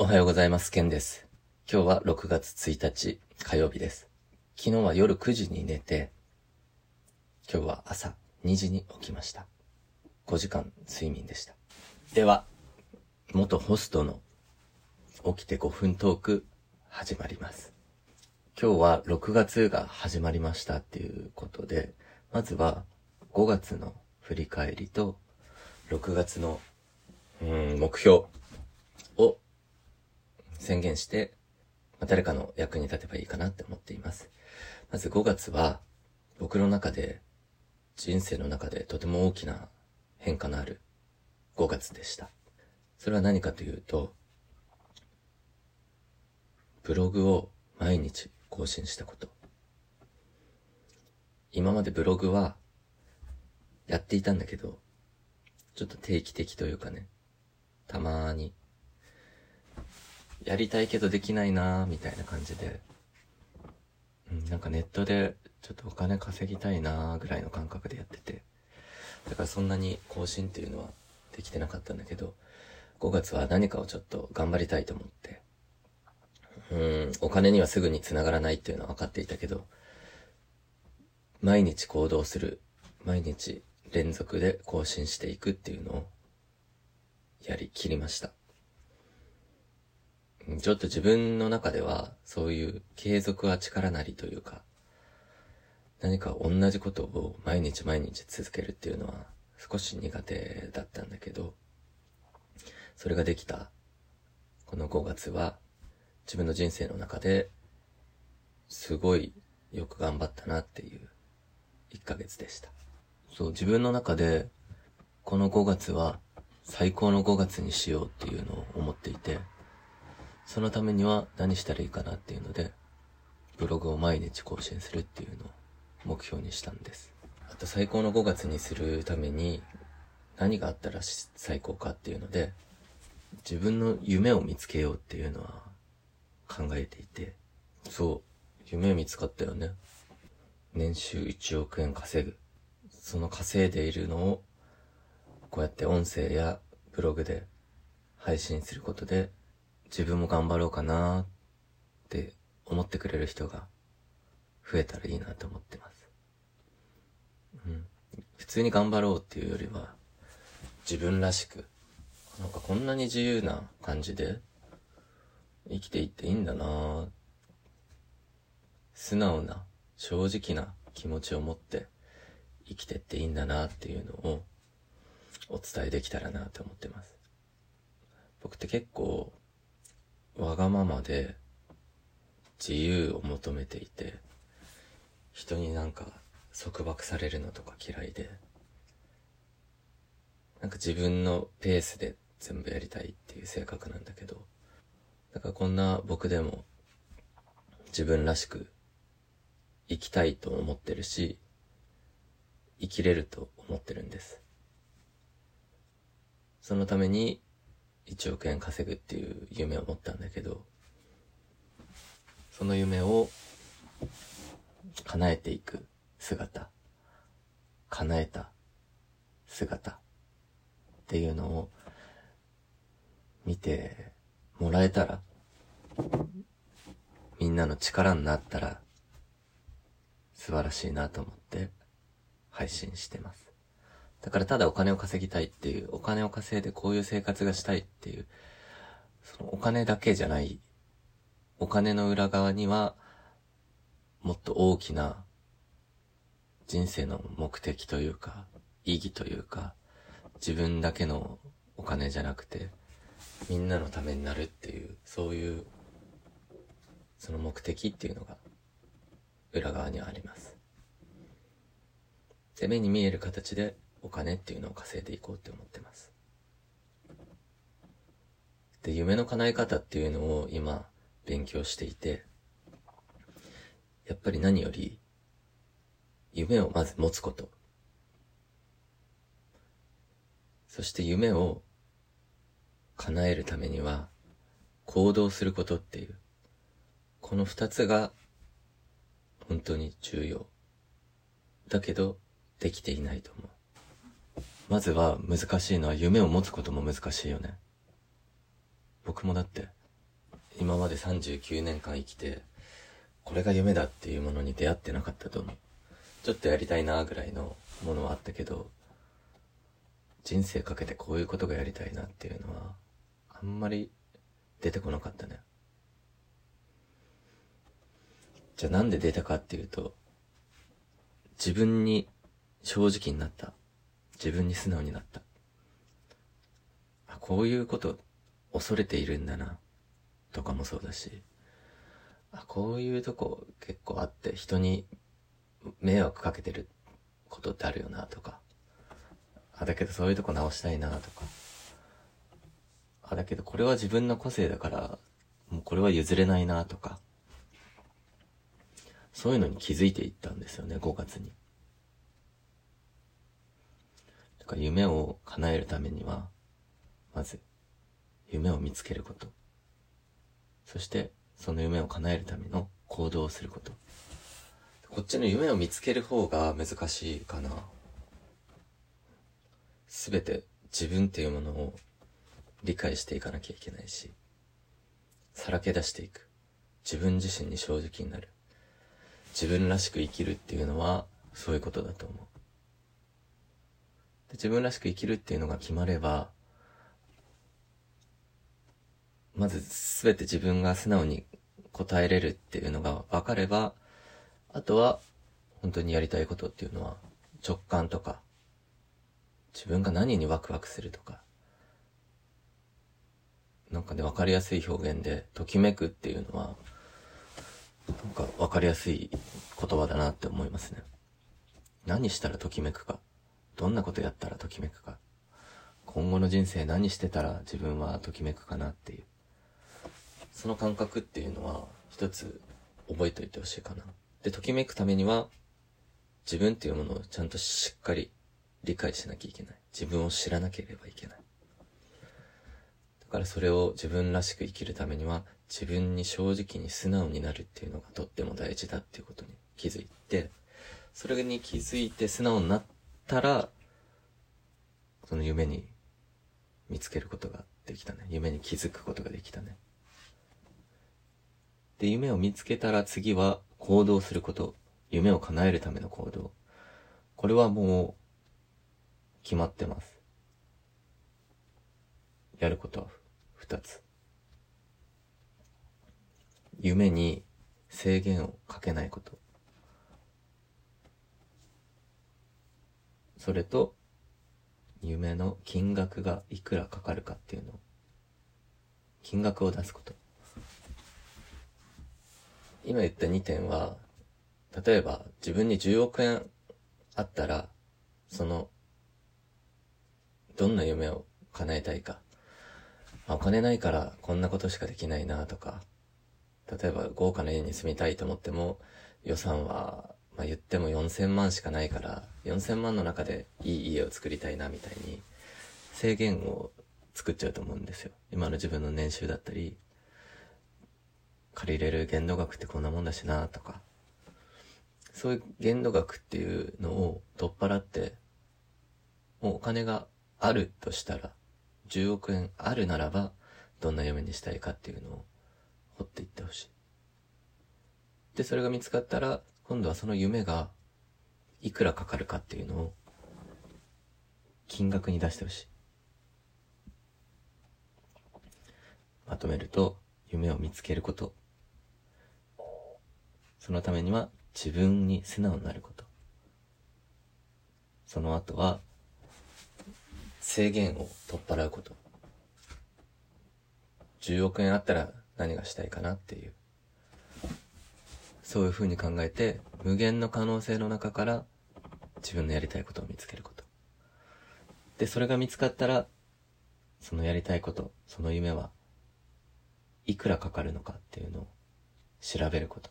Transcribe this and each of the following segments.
おはようございます。ケンです。今日は6月1日火曜日です。昨日は夜9時に寝て、今日は朝2時に起きました。5時間睡眠でした。では、元ホストの起きて5分トーク始まります。今日は6月が始まりましたっていうことで、まずは5月の振り返りと、6月の、うん、目標宣言して、まあ誰かの役に立てばいいかなって思っています。まず5月は、僕の中で、人生の中でとても大きな変化のある5月でした。それは何かというと、ブログを毎日更新したこと。今までブログはやっていたんだけど、ちょっと定期的というかね、たまーにやりたいけどできないなーみたいな感じで、うん、なんかネットでちょっとお金稼ぎたいなーぐらいの感覚でやってて、だからそんなに更新っていうのはできてなかったんだけど、5月は何かをちょっと頑張りたいと思って、うん、お金にはすぐに繋がらないっていうのは分かっていたけど、毎日行動する、毎日連続で更新していくっていうのをやりきりました。ちょっと自分の中では、そういう継続は力なりというか、何か同じことを毎日毎日続けるっていうのは少し苦手だったんだけど、それができた、この5月は、自分の人生の中で、すごいよく頑張ったなっていう1ヶ月でした。そう、自分の中で、この5月は最高の5月にしようっていうのを思っていて、そのためには何したらいいかなっていうので、ブログを毎日更新するっていうのを目標にしたんです。あと最高の5月にするために何があったら最高かっていうので、自分の夢を見つけようっていうのは考えていて、そう、夢見つかったよね。年収1億円稼ぐ。その稼いでいるのを、こうやって音声やブログで配信することで、自分も頑張ろうかなって思ってくれる人が増えたらいいなと思ってます。うん。普通に頑張ろうっていうよりは、自分らしく、なんかこんなに自由な感じで生きていっていいんだな素直な、正直な気持ちを持って生きてっていいんだなっていうのをお伝えできたらなって思ってます。僕って結構わがままで自由を求めていて人になんか束縛されるのとか嫌いでなんか自分のペースで全部やりたいっていう性格なんだけどだからこんな僕でも自分らしく生きたいと思ってるし生きれると思ってるんです。そのために1億円稼ぐっていう夢を持ったんだけど、その夢を叶えていく姿、叶えた姿っていうのを見てもらえたら、みんなの力になったら素晴らしいなと思って配信してます。だからただお金を稼ぎたいっていう、お金を稼いでこういう生活がしたいっていう、そのお金だけじゃない、お金の裏側には、もっと大きな人生の目的というか、意義というか、自分だけのお金じゃなくて、みんなのためになるっていう、そういう、その目的っていうのが、裏側にはあります。で、目に見える形で、お金っていうのを稼いでいこうって思ってます。で、夢の叶え方っていうのを今勉強していて、やっぱり何より夢をまず持つこと。そして夢を叶えるためには行動することっていう、この二つが本当に重要。だけど、できていないと思う。まずは難しいのは夢を持つことも難しいよね。僕もだって今まで39年間生きて、これが夢だっていうものに出会ってなかったと思う。ちょっとやりたいなぐらいのものはあったけど、人生かけてこういうことがやりたいなっていうのは、あんまり出てこなかったね。じゃあなんで出たかっていうと、自分に正直になった。自分に素直になった。あ、こういうこと恐れているんだな。とかもそうだし、あ、こういうとこ結構あって人に迷惑かけてることってあるよなとか、あ、だけどそういうとこ直したいなとか、あ、だけどこれは自分の個性だから、もうこれは譲れないなとか、そういうのに気づいていったんですよね、5月に。だか夢を叶えるためには、まず、夢を見つけること。そして、その夢を叶えるための行動をすること。こっちの夢を見つける方が難しいかな。すべて自分っていうものを理解していかなきゃいけないし、さらけ出していく。自分自身に正直になる。自分らしく生きるっていうのは、そういうことだと思う。自分らしく生きるっていうのが決まれば、まず全て自分が素直に答えれるっていうのが分かれば、あとは、本当にやりたいことっていうのは、直感とか、自分が何にワクワクするとか、なんかね、わかりやすい表現で、ときめくっていうのは、なんかわかりやすい言葉だなって思いますね。何したらときめくか。どんなことやったらときめくか。今後の人生何してたら自分はときめくかなっていう。その感覚っていうのは一つ覚えておいてほしいかな。で、ときめくためには自分っていうものをちゃんとしっかり理解しなきゃいけない。自分を知らなければいけない。だからそれを自分らしく生きるためには自分に正直に素直になるっていうのがとっても大事だっていうことに気づいて、それに気づいて素直になってたら、その夢に見つけることができたね。夢に気づくことができたね。で、夢を見つけたら次は行動すること。夢を叶えるための行動。これはもう決まってます。やることは二つ。夢に制限をかけないこと。それと、夢の金額がいくらかかるかっていうのを、金額を出すこと。今言った2点は、例えば自分に10億円あったら、その、どんな夢を叶えたいか。あ、お金ないからこんなことしかできないなとか、例えば豪華な家に住みたいと思っても、予算は、まあ、言っても4000万しかないから、4000万の中でいい家を作りたいなみたいに、制限を作っちゃうと思うんですよ。今の自分の年収だったり、借りれる限度額ってこんなもんだしなとか、そういう限度額っていうのを取っ払って、もうお金があるとしたら、10億円あるならば、どんな夢にしたいかっていうのを掘っていってほしい。で、それが見つかったら、今度はその夢が、いくらかかるかっていうのを、金額に出してほしい。まとめると、夢を見つけること。そのためには、自分に素直になること。その後は、制限を取っ払うこと。10億円あったら何がしたいかなっていう。そういう風に考えて、無限の可能性の中から自分のやりたいことを見つけること。で、それが見つかったら、そのやりたいこと、その夢は、いくらかかるのかっていうのを調べること。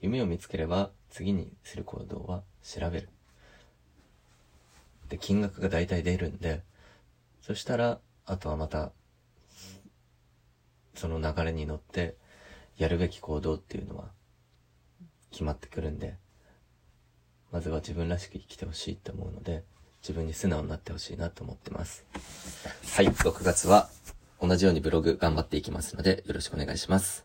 夢を見つければ、次にする行動は調べる。で、金額が大体出るんで、そしたら、あとはまたその流れに乗ってやるべき行動っていうのは決まってくるんで、まずは自分らしく生きてほしいと思うので、自分に素直になってほしいなと思ってます。はい、6月は同じようにブログ頑張っていきますので、よろしくお願いします。